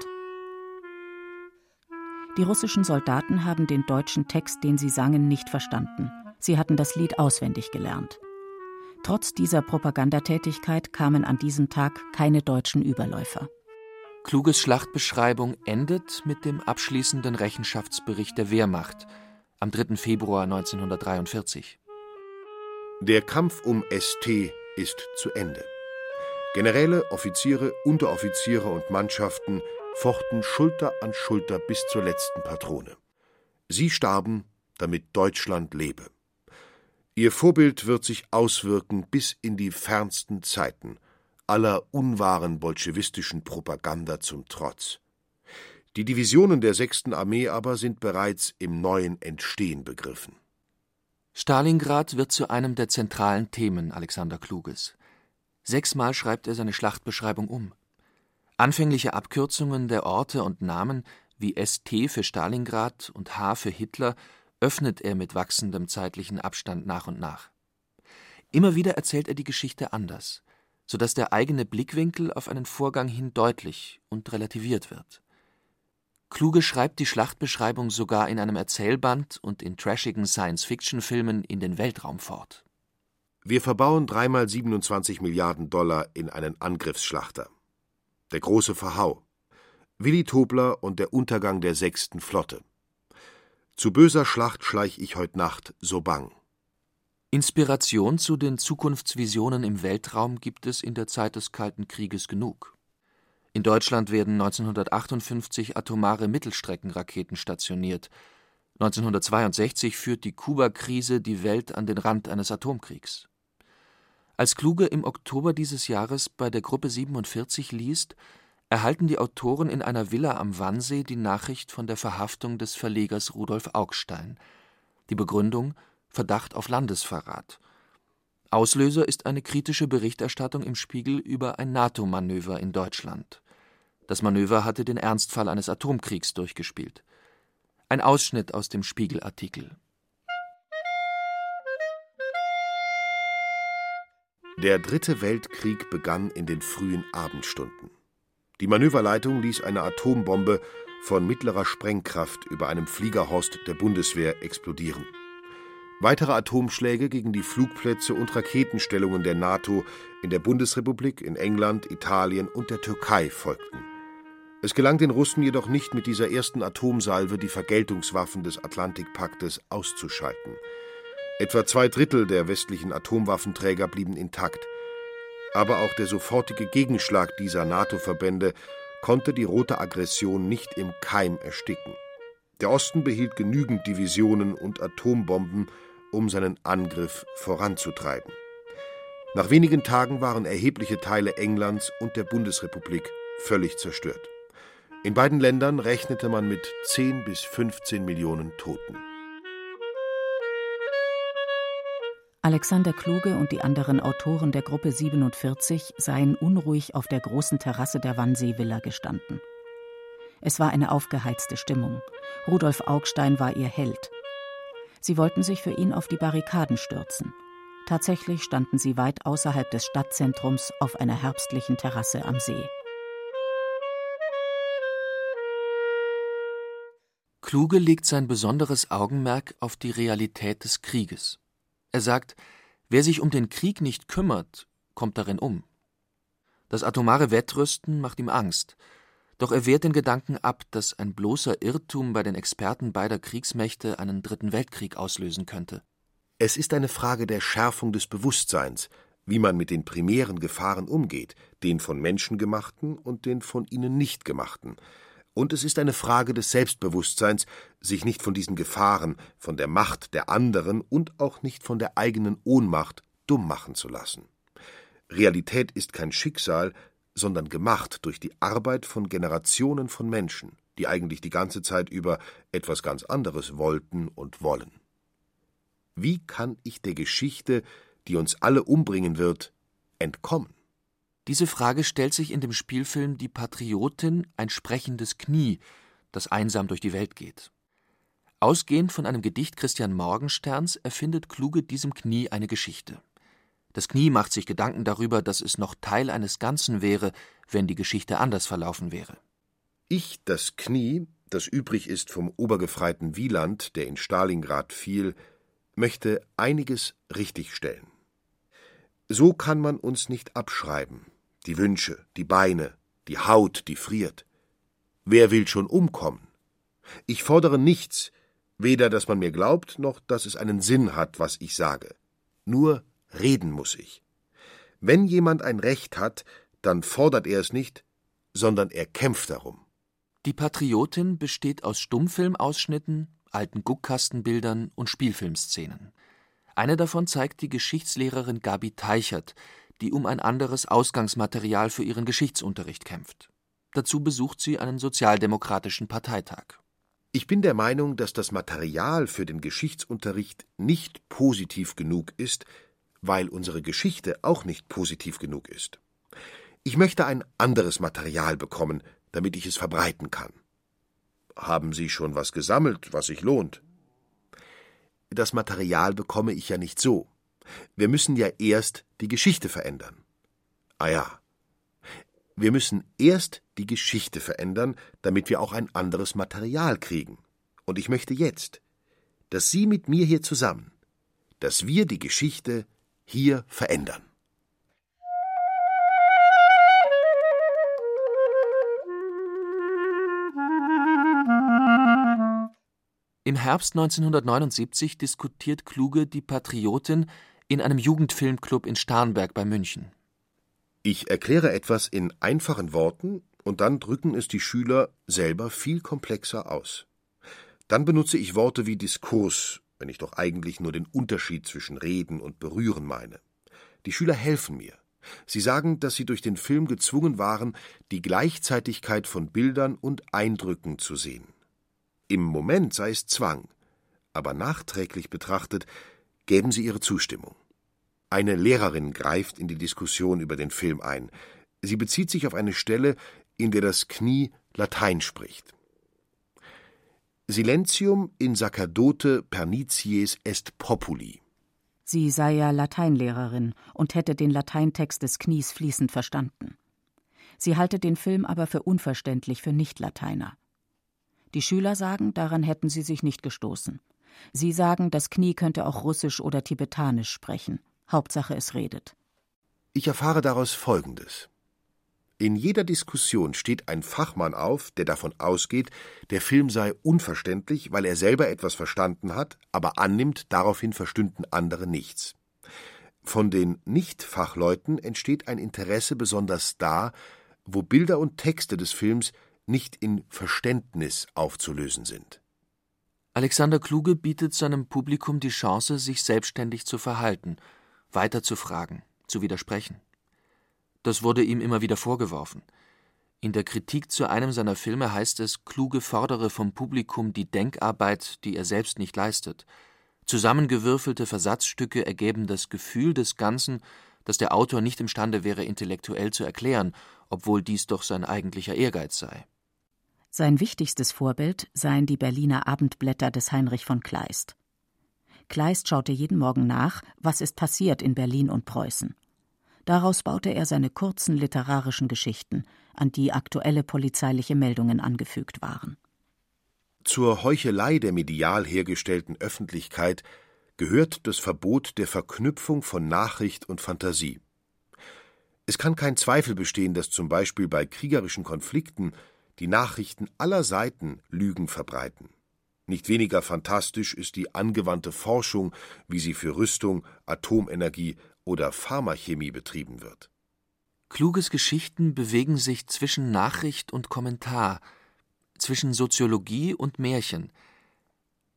Die russischen Soldaten haben den deutschen Text, den sie sangen, nicht verstanden. Sie hatten das Lied auswendig gelernt. Trotz dieser Propagandatätigkeit kamen an diesem Tag keine deutschen Überläufer. Kluges Schlachtbeschreibung endet mit dem abschließenden Rechenschaftsbericht der Wehrmacht am 3. Februar 1943. Der Kampf um ST ist zu Ende. Generäle, Offiziere, Unteroffiziere und Mannschaften fochten Schulter an Schulter bis zur letzten Patrone. Sie starben, damit Deutschland lebe. Ihr Vorbild wird sich auswirken bis in die fernsten Zeiten, aller unwahren bolschewistischen Propaganda zum Trotz. Die Divisionen der sechsten Armee aber sind bereits im neuen Entstehen begriffen. Stalingrad wird zu einem der zentralen Themen Alexander Kluges. Sechsmal schreibt er seine Schlachtbeschreibung um. Anfängliche Abkürzungen der Orte und Namen wie ST für Stalingrad und H für Hitler öffnet er mit wachsendem zeitlichen Abstand nach und nach. Immer wieder erzählt er die Geschichte anders, so dass der eigene Blickwinkel auf einen Vorgang hin deutlich und relativiert wird. Kluge schreibt die Schlachtbeschreibung sogar in einem Erzählband und in trashigen Science-Fiction-Filmen in den Weltraum fort. Wir verbauen dreimal 27 Milliarden Dollar in einen Angriffsschlachter. Der große Verhau. Willi Tobler und der Untergang der sechsten Flotte. Zu böser Schlacht schleich ich heut Nacht so bang. Inspiration zu den Zukunftsvisionen im Weltraum gibt es in der Zeit des Kalten Krieges genug. In Deutschland werden 1958 atomare Mittelstreckenraketen stationiert. 1962 führt die Kuba-Krise die Welt an den Rand eines Atomkriegs. Als Kluge im Oktober dieses Jahres bei der Gruppe 47 liest, erhalten die Autoren in einer Villa am Wannsee die Nachricht von der Verhaftung des Verlegers Rudolf Augstein. Die Begründung Verdacht auf Landesverrat. Auslöser ist eine kritische Berichterstattung im Spiegel über ein NATO-Manöver in Deutschland. Das Manöver hatte den Ernstfall eines Atomkriegs durchgespielt. Ein Ausschnitt aus dem Spiegel-Artikel Der Dritte Weltkrieg begann in den frühen Abendstunden. Die Manöverleitung ließ eine Atombombe von mittlerer Sprengkraft über einem Fliegerhorst der Bundeswehr explodieren. Weitere Atomschläge gegen die Flugplätze und Raketenstellungen der NATO in der Bundesrepublik, in England, Italien und der Türkei folgten. Es gelang den Russen jedoch nicht, mit dieser ersten Atomsalve die Vergeltungswaffen des Atlantikpaktes auszuschalten. Etwa zwei Drittel der westlichen Atomwaffenträger blieben intakt. Aber auch der sofortige Gegenschlag dieser NATO-Verbände konnte die rote Aggression nicht im Keim ersticken. Der Osten behielt genügend Divisionen und Atombomben, um seinen Angriff voranzutreiben. Nach wenigen Tagen waren erhebliche Teile Englands und der Bundesrepublik völlig zerstört. In beiden Ländern rechnete man mit 10 bis 15 Millionen Toten. Alexander Kluge und die anderen Autoren der Gruppe 47 seien unruhig auf der großen Terrasse der Wannsee-Villa gestanden. Es war eine aufgeheizte Stimmung. Rudolf Augstein war ihr Held. Sie wollten sich für ihn auf die Barrikaden stürzen. Tatsächlich standen sie weit außerhalb des Stadtzentrums auf einer herbstlichen Terrasse am See. Kluge legt sein besonderes Augenmerk auf die Realität des Krieges. Er sagt, wer sich um den Krieg nicht kümmert, kommt darin um. Das atomare Wettrüsten macht ihm Angst, doch er wehrt den Gedanken ab, dass ein bloßer Irrtum bei den Experten beider Kriegsmächte einen dritten Weltkrieg auslösen könnte. Es ist eine Frage der Schärfung des Bewusstseins, wie man mit den primären Gefahren umgeht, den von Menschen gemachten und den von ihnen nicht gemachten, und es ist eine Frage des Selbstbewusstseins, sich nicht von diesen Gefahren, von der Macht der anderen und auch nicht von der eigenen Ohnmacht dumm machen zu lassen. Realität ist kein Schicksal, sondern gemacht durch die Arbeit von Generationen von Menschen, die eigentlich die ganze Zeit über etwas ganz anderes wollten und wollen. Wie kann ich der Geschichte, die uns alle umbringen wird, entkommen? Diese Frage stellt sich in dem Spielfilm Die Patriotin ein sprechendes Knie, das einsam durch die Welt geht. Ausgehend von einem Gedicht Christian Morgensterns erfindet Kluge diesem Knie eine Geschichte. Das Knie macht sich Gedanken darüber, dass es noch Teil eines Ganzen wäre, wenn die Geschichte anders verlaufen wäre. Ich, das Knie, das übrig ist vom obergefreiten Wieland, der in Stalingrad fiel, möchte einiges richtigstellen. So kann man uns nicht abschreiben, die Wünsche, die Beine, die Haut, die friert. Wer will schon umkommen? Ich fordere nichts, weder dass man mir glaubt, noch dass es einen Sinn hat, was ich sage. Nur reden muss ich. Wenn jemand ein Recht hat, dann fordert er es nicht, sondern er kämpft darum. Die Patriotin besteht aus Stummfilmausschnitten, alten Guckkastenbildern und Spielfilmszenen. Eine davon zeigt die Geschichtslehrerin Gabi Teichert, die um ein anderes Ausgangsmaterial für ihren Geschichtsunterricht kämpft. Dazu besucht sie einen sozialdemokratischen Parteitag. Ich bin der Meinung, dass das Material für den Geschichtsunterricht nicht positiv genug ist, weil unsere Geschichte auch nicht positiv genug ist. Ich möchte ein anderes Material bekommen, damit ich es verbreiten kann. Haben Sie schon was gesammelt, was sich lohnt? Das Material bekomme ich ja nicht so. Wir müssen ja erst die Geschichte verändern. Ah ja. Wir müssen erst die Geschichte verändern, damit wir auch ein anderes Material kriegen. Und ich möchte jetzt, dass Sie mit mir hier zusammen, dass wir die Geschichte hier verändern. Im Herbst 1979 diskutiert Kluge die Patriotin in einem Jugendfilmclub in Starnberg bei München. Ich erkläre etwas in einfachen Worten und dann drücken es die Schüler selber viel komplexer aus. Dann benutze ich Worte wie Diskurs, wenn ich doch eigentlich nur den Unterschied zwischen Reden und Berühren meine. Die Schüler helfen mir. Sie sagen, dass sie durch den Film gezwungen waren, die Gleichzeitigkeit von Bildern und Eindrücken zu sehen. Im Moment sei es Zwang, aber nachträglich betrachtet geben sie ihre Zustimmung. Eine Lehrerin greift in die Diskussion über den Film ein. Sie bezieht sich auf eine Stelle, in der das Knie Latein spricht. Silentium in sacerdote pernicies est populi. Sie sei ja Lateinlehrerin und hätte den Lateintext des Knies fließend verstanden. Sie halte den Film aber für unverständlich für Nichtlateiner. Die Schüler sagen, daran hätten sie sich nicht gestoßen. Sie sagen, das Knie könnte auch Russisch oder Tibetanisch sprechen. Hauptsache es redet. Ich erfahre daraus Folgendes. In jeder Diskussion steht ein Fachmann auf, der davon ausgeht, der Film sei unverständlich, weil er selber etwas verstanden hat, aber annimmt, daraufhin verstünden andere nichts. Von den Nicht-Fachleuten entsteht ein Interesse besonders da, wo Bilder und Texte des Films nicht in Verständnis aufzulösen sind. Alexander Kluge bietet seinem Publikum die Chance, sich selbstständig zu verhalten, weiterzufragen, zu widersprechen. Das wurde ihm immer wieder vorgeworfen. In der Kritik zu einem seiner Filme heißt es, Kluge fordere vom Publikum die Denkarbeit, die er selbst nicht leistet. Zusammengewürfelte Versatzstücke ergeben das Gefühl des Ganzen, das der Autor nicht imstande wäre, intellektuell zu erklären, obwohl dies doch sein eigentlicher Ehrgeiz sei. Sein wichtigstes Vorbild seien die Berliner Abendblätter des Heinrich von Kleist. Kleist schaute jeden Morgen nach, was ist passiert in Berlin und Preußen. Daraus baute er seine kurzen literarischen Geschichten, an die aktuelle polizeiliche Meldungen angefügt waren. Zur Heuchelei der medial hergestellten Öffentlichkeit gehört das Verbot der Verknüpfung von Nachricht und Fantasie. Es kann kein Zweifel bestehen, dass zum Beispiel bei kriegerischen Konflikten die Nachrichten aller Seiten Lügen verbreiten. Nicht weniger fantastisch ist die angewandte Forschung, wie sie für Rüstung, Atomenergie oder Pharmachemie betrieben wird. Kluges Geschichten bewegen sich zwischen Nachricht und Kommentar, zwischen Soziologie und Märchen.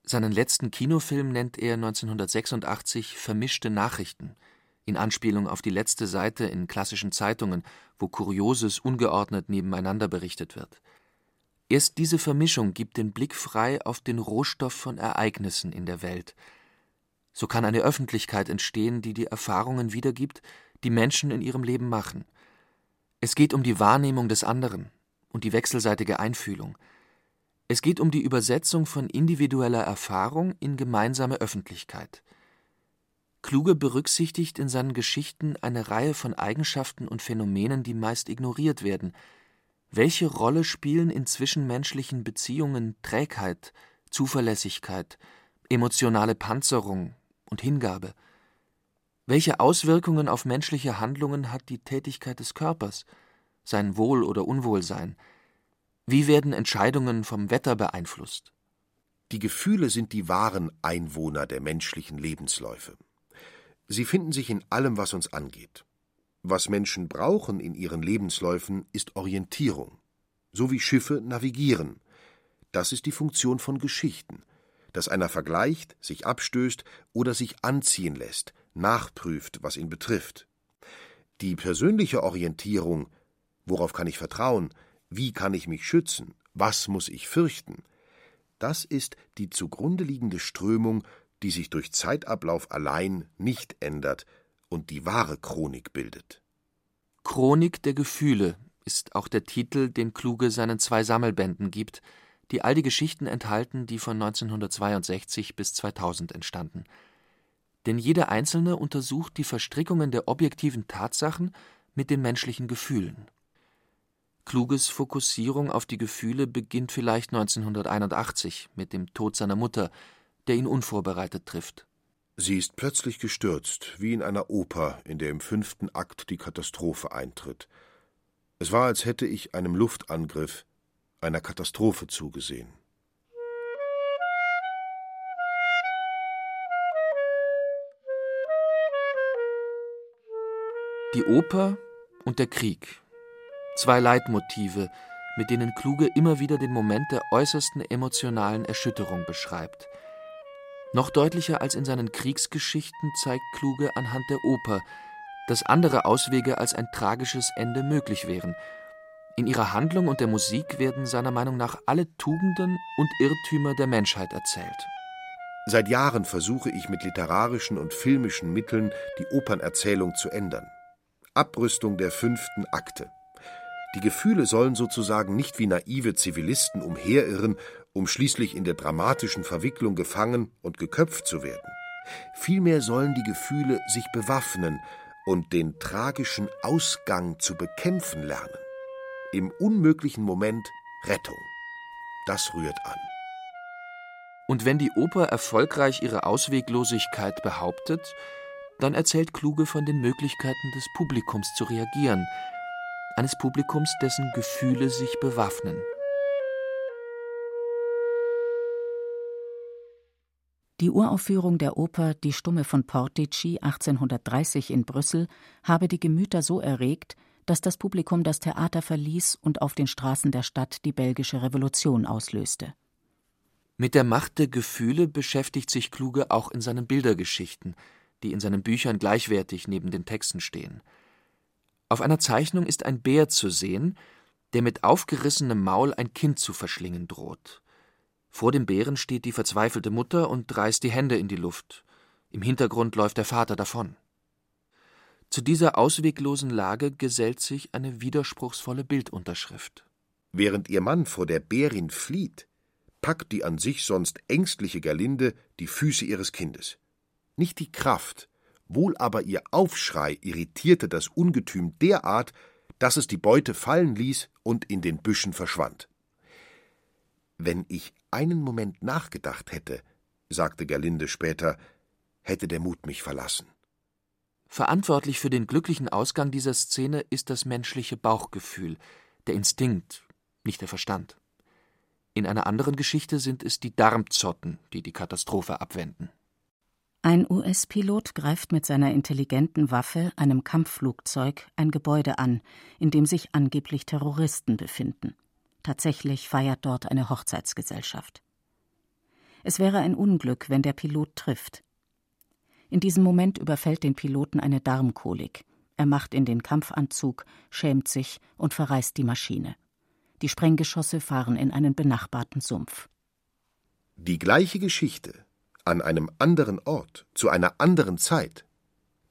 Seinen letzten Kinofilm nennt er 1986 Vermischte Nachrichten, in Anspielung auf die letzte Seite in klassischen Zeitungen, wo Kurioses ungeordnet nebeneinander berichtet wird. Erst diese Vermischung gibt den Blick frei auf den Rohstoff von Ereignissen in der Welt. So kann eine Öffentlichkeit entstehen, die die Erfahrungen wiedergibt, die Menschen in ihrem Leben machen. Es geht um die Wahrnehmung des anderen und die wechselseitige Einfühlung. Es geht um die Übersetzung von individueller Erfahrung in gemeinsame Öffentlichkeit. Kluge berücksichtigt in seinen Geschichten eine Reihe von Eigenschaften und Phänomenen, die meist ignoriert werden, welche Rolle spielen in zwischenmenschlichen Beziehungen Trägheit, Zuverlässigkeit, emotionale Panzerung und Hingabe? Welche Auswirkungen auf menschliche Handlungen hat die Tätigkeit des Körpers, sein Wohl oder Unwohlsein? Wie werden Entscheidungen vom Wetter beeinflusst? Die Gefühle sind die wahren Einwohner der menschlichen Lebensläufe. Sie finden sich in allem, was uns angeht. Was Menschen brauchen in ihren Lebensläufen, ist Orientierung. So wie Schiffe navigieren. Das ist die Funktion von Geschichten, dass einer vergleicht, sich abstößt oder sich anziehen lässt, nachprüft, was ihn betrifft. Die persönliche Orientierung, worauf kann ich vertrauen, wie kann ich mich schützen, was muss ich fürchten, Das ist die zugrunde liegende Strömung, die sich durch Zeitablauf allein nicht ändert und die wahre Chronik bildet. Chronik der Gefühle ist auch der Titel, den Kluge seinen zwei Sammelbänden gibt, die all die Geschichten enthalten, die von 1962 bis 2000 entstanden. Denn jede einzelne untersucht die Verstrickungen der objektiven Tatsachen mit den menschlichen Gefühlen. Kluges Fokussierung auf die Gefühle beginnt vielleicht 1981 mit dem Tod seiner Mutter, der ihn unvorbereitet trifft. Sie ist plötzlich gestürzt, wie in einer Oper, in der im fünften Akt die Katastrophe eintritt. Es war, als hätte ich einem Luftangriff, einer Katastrophe zugesehen. Die Oper und der Krieg. Zwei Leitmotive, mit denen Kluge immer wieder den Moment der äußersten emotionalen Erschütterung beschreibt. Noch deutlicher als in seinen Kriegsgeschichten zeigt Kluge anhand der Oper, dass andere Auswege als ein tragisches Ende möglich wären. In ihrer Handlung und der Musik werden seiner Meinung nach alle Tugenden und Irrtümer der Menschheit erzählt. Seit Jahren versuche ich mit literarischen und filmischen Mitteln die Opernerzählung zu ändern. Abrüstung der fünften Akte. Die Gefühle sollen sozusagen nicht wie naive Zivilisten umherirren, um schließlich in der dramatischen Verwicklung gefangen und geköpft zu werden. Vielmehr sollen die Gefühle sich bewaffnen und den tragischen Ausgang zu bekämpfen lernen. Im unmöglichen Moment Rettung. Das rührt an. Und wenn die Oper erfolgreich ihre Ausweglosigkeit behauptet, dann erzählt Kluge von den Möglichkeiten des Publikums zu reagieren, eines Publikums, dessen Gefühle sich bewaffnen. Die Uraufführung der Oper Die Stumme von Portici 1830 in Brüssel habe die Gemüter so erregt, dass das Publikum das Theater verließ und auf den Straßen der Stadt die belgische Revolution auslöste. Mit der Macht der Gefühle beschäftigt sich Kluge auch in seinen Bildergeschichten, die in seinen Büchern gleichwertig neben den Texten stehen. Auf einer Zeichnung ist ein Bär zu sehen, der mit aufgerissenem Maul ein Kind zu verschlingen droht. Vor dem Bären steht die verzweifelte Mutter und reißt die Hände in die Luft. Im Hintergrund läuft der Vater davon. Zu dieser ausweglosen Lage gesellt sich eine widerspruchsvolle Bildunterschrift. Während ihr Mann vor der Bärin flieht, packt die an sich sonst ängstliche Gerlinde die Füße ihres Kindes. Nicht die Kraft, wohl aber ihr Aufschrei irritierte das Ungetüm derart, dass es die Beute fallen ließ und in den Büschen verschwand. Wenn ich einen Moment nachgedacht hätte, sagte Gerlinde später, hätte der Mut mich verlassen. Verantwortlich für den glücklichen Ausgang dieser Szene ist das menschliche Bauchgefühl, der Instinkt, nicht der Verstand. In einer anderen Geschichte sind es die Darmzotten, die die Katastrophe abwenden. Ein US-Pilot greift mit seiner intelligenten Waffe, einem Kampfflugzeug, ein Gebäude an, in dem sich angeblich Terroristen befinden. Tatsächlich feiert dort eine Hochzeitsgesellschaft. Es wäre ein Unglück, wenn der Pilot trifft. In diesem Moment überfällt den Piloten eine Darmkolik. Er macht in den Kampfanzug, schämt sich und verreißt die Maschine. Die Sprenggeschosse fahren in einen benachbarten Sumpf. Die gleiche Geschichte an einem anderen Ort zu einer anderen Zeit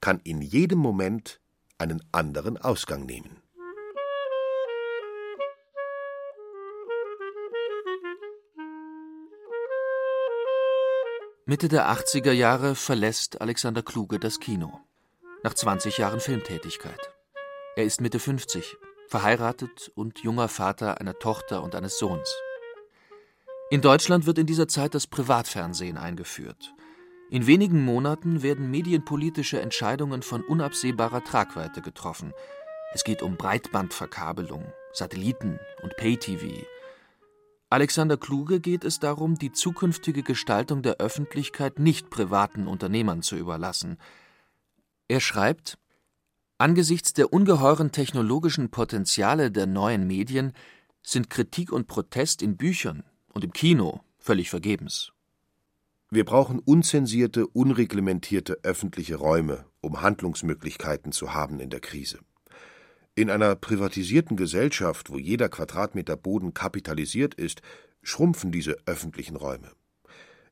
kann in jedem Moment einen anderen Ausgang nehmen. Mitte der 80er Jahre verlässt Alexander Kluge das Kino. Nach 20 Jahren Filmtätigkeit. Er ist Mitte 50, verheiratet und junger Vater einer Tochter und eines Sohns. In Deutschland wird in dieser Zeit das Privatfernsehen eingeführt. In wenigen Monaten werden medienpolitische Entscheidungen von unabsehbarer Tragweite getroffen. Es geht um Breitbandverkabelung, Satelliten und Pay-TV, Alexander Kluge geht es darum, die zukünftige Gestaltung der Öffentlichkeit nicht privaten Unternehmern zu überlassen. Er schreibt Angesichts der ungeheuren technologischen Potenziale der neuen Medien sind Kritik und Protest in Büchern und im Kino völlig vergebens. Wir brauchen unzensierte, unreglementierte öffentliche Räume, um Handlungsmöglichkeiten zu haben in der Krise. In einer privatisierten Gesellschaft, wo jeder Quadratmeter Boden kapitalisiert ist, schrumpfen diese öffentlichen Räume.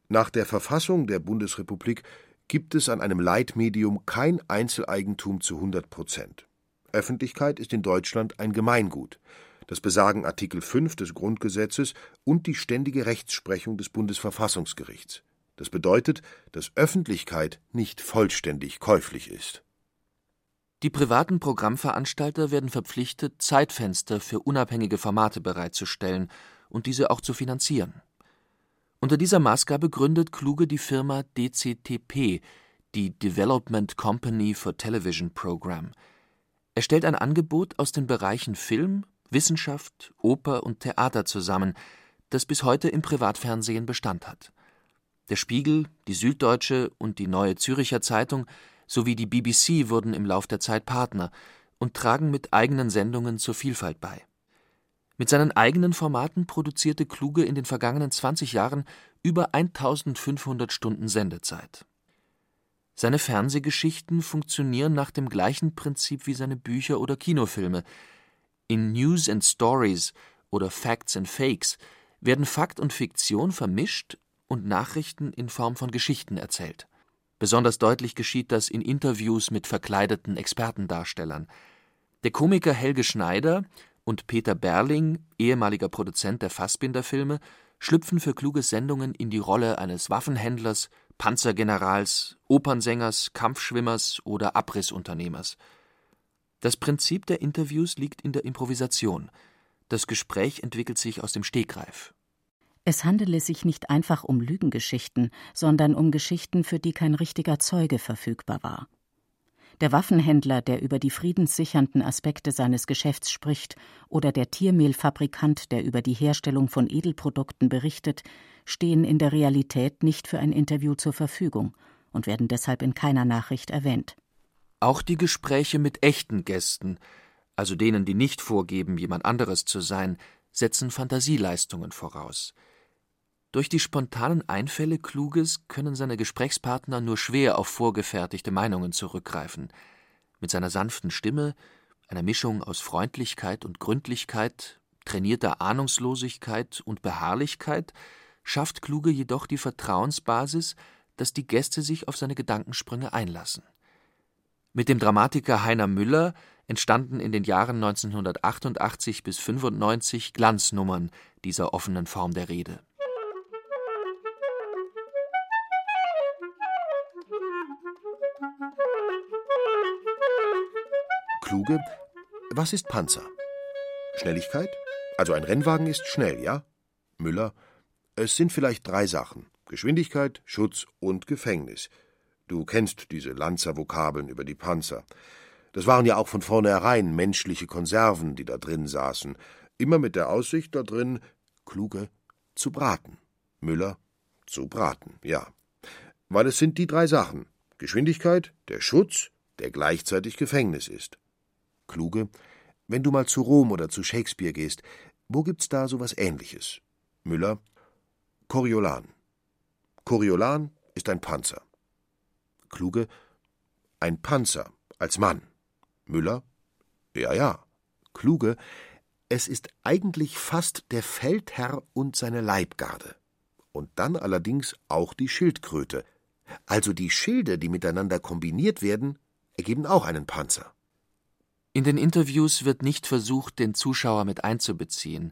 Nach der Verfassung der Bundesrepublik gibt es an einem Leitmedium kein Einzeleigentum zu 100 Prozent. Öffentlichkeit ist in Deutschland ein Gemeingut. Das besagen Artikel 5 des Grundgesetzes und die ständige Rechtsprechung des Bundesverfassungsgerichts. Das bedeutet, dass Öffentlichkeit nicht vollständig käuflich ist. Die privaten Programmveranstalter werden verpflichtet, Zeitfenster für unabhängige Formate bereitzustellen und diese auch zu finanzieren. Unter dieser Maßgabe gründet Kluge die Firma DCTP, die Development Company for Television Program. Er stellt ein Angebot aus den Bereichen Film, Wissenschaft, Oper und Theater zusammen, das bis heute im Privatfernsehen Bestand hat. Der Spiegel, die Süddeutsche und die Neue Zürcher Zeitung sowie die BBC wurden im Lauf der Zeit Partner und tragen mit eigenen Sendungen zur Vielfalt bei. Mit seinen eigenen Formaten produzierte Kluge in den vergangenen 20 Jahren über 1500 Stunden Sendezeit. Seine Fernsehgeschichten funktionieren nach dem gleichen Prinzip wie seine Bücher oder Kinofilme. In News and Stories oder Facts and Fakes werden Fakt und Fiktion vermischt und Nachrichten in Form von Geschichten erzählt. Besonders deutlich geschieht das in Interviews mit verkleideten Expertendarstellern. Der Komiker Helge Schneider und Peter Berling, ehemaliger Produzent der Fassbinder-Filme, schlüpfen für kluge Sendungen in die Rolle eines Waffenhändlers, Panzergenerals, Opernsängers, Kampfschwimmers oder Abrissunternehmers. Das Prinzip der Interviews liegt in der Improvisation. Das Gespräch entwickelt sich aus dem Stegreif. Es handele sich nicht einfach um Lügengeschichten, sondern um Geschichten, für die kein richtiger Zeuge verfügbar war. Der Waffenhändler, der über die friedenssichernden Aspekte seines Geschäfts spricht, oder der Tiermehlfabrikant, der über die Herstellung von Edelprodukten berichtet, stehen in der Realität nicht für ein Interview zur Verfügung und werden deshalb in keiner Nachricht erwähnt. Auch die Gespräche mit echten Gästen, also denen, die nicht vorgeben, jemand anderes zu sein, setzen Fantasieleistungen voraus. Durch die spontanen Einfälle Kluges können seine Gesprächspartner nur schwer auf vorgefertigte Meinungen zurückgreifen. Mit seiner sanften Stimme, einer Mischung aus Freundlichkeit und Gründlichkeit, trainierter Ahnungslosigkeit und Beharrlichkeit, schafft Kluge jedoch die Vertrauensbasis, dass die Gäste sich auf seine Gedankensprünge einlassen. Mit dem Dramatiker Heiner Müller entstanden in den Jahren 1988 bis 95 Glanznummern dieser offenen Form der Rede. Kluge, was ist Panzer? Schnelligkeit? Also ein Rennwagen ist schnell, ja? Müller, es sind vielleicht drei Sachen. Geschwindigkeit, Schutz und Gefängnis. Du kennst diese Lanzer-Vokabeln über die Panzer. Das waren ja auch von vornherein menschliche Konserven, die da drin saßen. Immer mit der Aussicht da drin, Kluge, zu braten. Müller, zu braten, ja. Weil es sind die drei Sachen. Geschwindigkeit, der Schutz, der gleichzeitig Gefängnis ist. Kluge, wenn du mal zu Rom oder zu Shakespeare gehst, wo gibt's da sowas ähnliches? Müller, Coriolan. Coriolan ist ein Panzer. Kluge, ein Panzer als Mann. Müller, ja, ja. Kluge, es ist eigentlich fast der Feldherr und seine Leibgarde. Und dann allerdings auch die Schildkröte. Also die Schilde, die miteinander kombiniert werden, ergeben auch einen Panzer. In den Interviews wird nicht versucht, den Zuschauer mit einzubeziehen.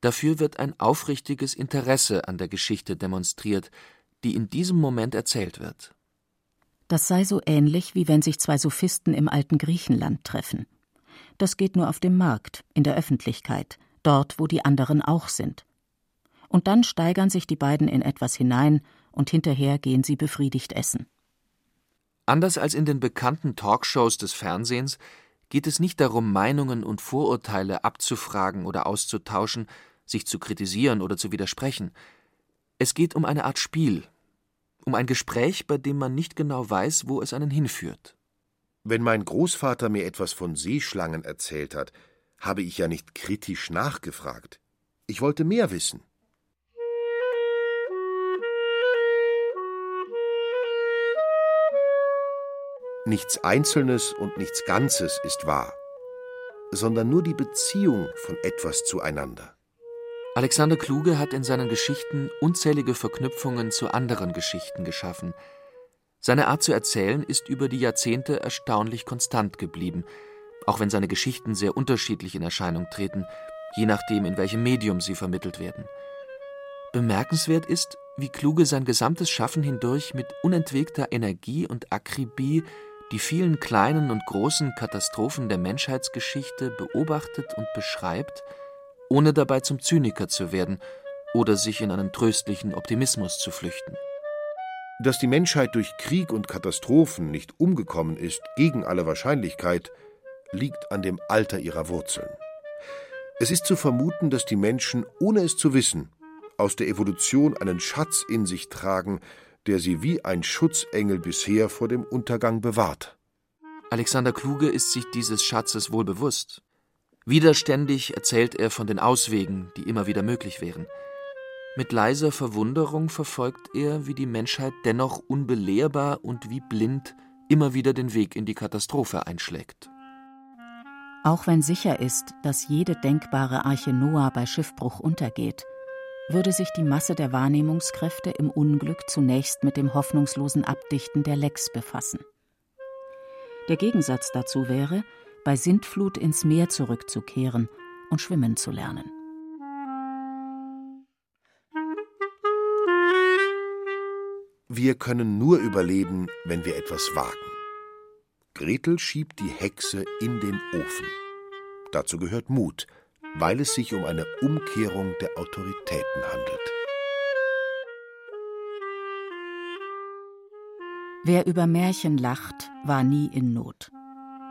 Dafür wird ein aufrichtiges Interesse an der Geschichte demonstriert, die in diesem Moment erzählt wird. Das sei so ähnlich, wie wenn sich zwei Sophisten im alten Griechenland treffen. Das geht nur auf dem Markt, in der Öffentlichkeit, dort, wo die anderen auch sind. Und dann steigern sich die beiden in etwas hinein, und hinterher gehen sie befriedigt essen. Anders als in den bekannten Talkshows des Fernsehens geht es nicht darum, Meinungen und Vorurteile abzufragen oder auszutauschen, sich zu kritisieren oder zu widersprechen. Es geht um eine Art Spiel, um ein Gespräch, bei dem man nicht genau weiß, wo es einen hinführt. Wenn mein Großvater mir etwas von Seeschlangen erzählt hat, habe ich ja nicht kritisch nachgefragt. Ich wollte mehr wissen. Nichts Einzelnes und nichts Ganzes ist wahr. sondern nur die Beziehung von etwas zueinander. Alexander Kluge hat in seinen Geschichten unzählige Verknüpfungen zu anderen Geschichten geschaffen. Seine Art zu erzählen ist über die Jahrzehnte erstaunlich konstant geblieben, auch wenn seine Geschichten sehr unterschiedlich in Erscheinung treten, je nachdem, in welchem Medium sie vermittelt werden. Bemerkenswert ist, wie Kluge sein gesamtes Schaffen hindurch mit unentwegter Energie und Akribie die vielen kleinen und großen Katastrophen der Menschheitsgeschichte beobachtet und beschreibt, ohne dabei zum Zyniker zu werden oder sich in einen tröstlichen Optimismus zu flüchten. Dass die Menschheit durch Krieg und Katastrophen nicht umgekommen ist, gegen alle Wahrscheinlichkeit, liegt an dem Alter ihrer Wurzeln. Es ist zu vermuten, dass die Menschen, ohne es zu wissen, aus der Evolution einen Schatz in sich tragen, der sie wie ein Schutzengel bisher vor dem Untergang bewahrt. Alexander Kluge ist sich dieses Schatzes wohl bewusst. Widerständig erzählt er von den Auswegen, die immer wieder möglich wären. Mit leiser Verwunderung verfolgt er, wie die Menschheit dennoch unbelehrbar und wie blind immer wieder den Weg in die Katastrophe einschlägt. Auch wenn sicher ist, dass jede denkbare Arche Noah bei Schiffbruch untergeht, würde sich die Masse der Wahrnehmungskräfte im Unglück zunächst mit dem hoffnungslosen Abdichten der Lecks befassen. Der Gegensatz dazu wäre, bei Sintflut ins Meer zurückzukehren und schwimmen zu lernen. Wir können nur überleben, wenn wir etwas wagen. Gretel schiebt die Hexe in den Ofen. Dazu gehört Mut, weil es sich um eine Umkehrung der Autoritäten handelt. Wer über Märchen lacht, war nie in Not.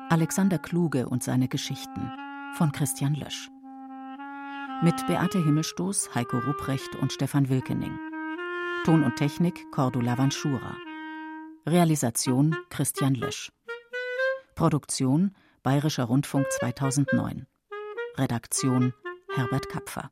Alexander Kluge und seine Geschichten von Christian Lösch. Mit Beate Himmelstoß, Heiko Rupprecht und Stefan Wilkening. Ton und Technik Cordula Vanschura. Realisation Christian Lösch. Produktion Bayerischer Rundfunk 2009. Redaktion Herbert Kapfer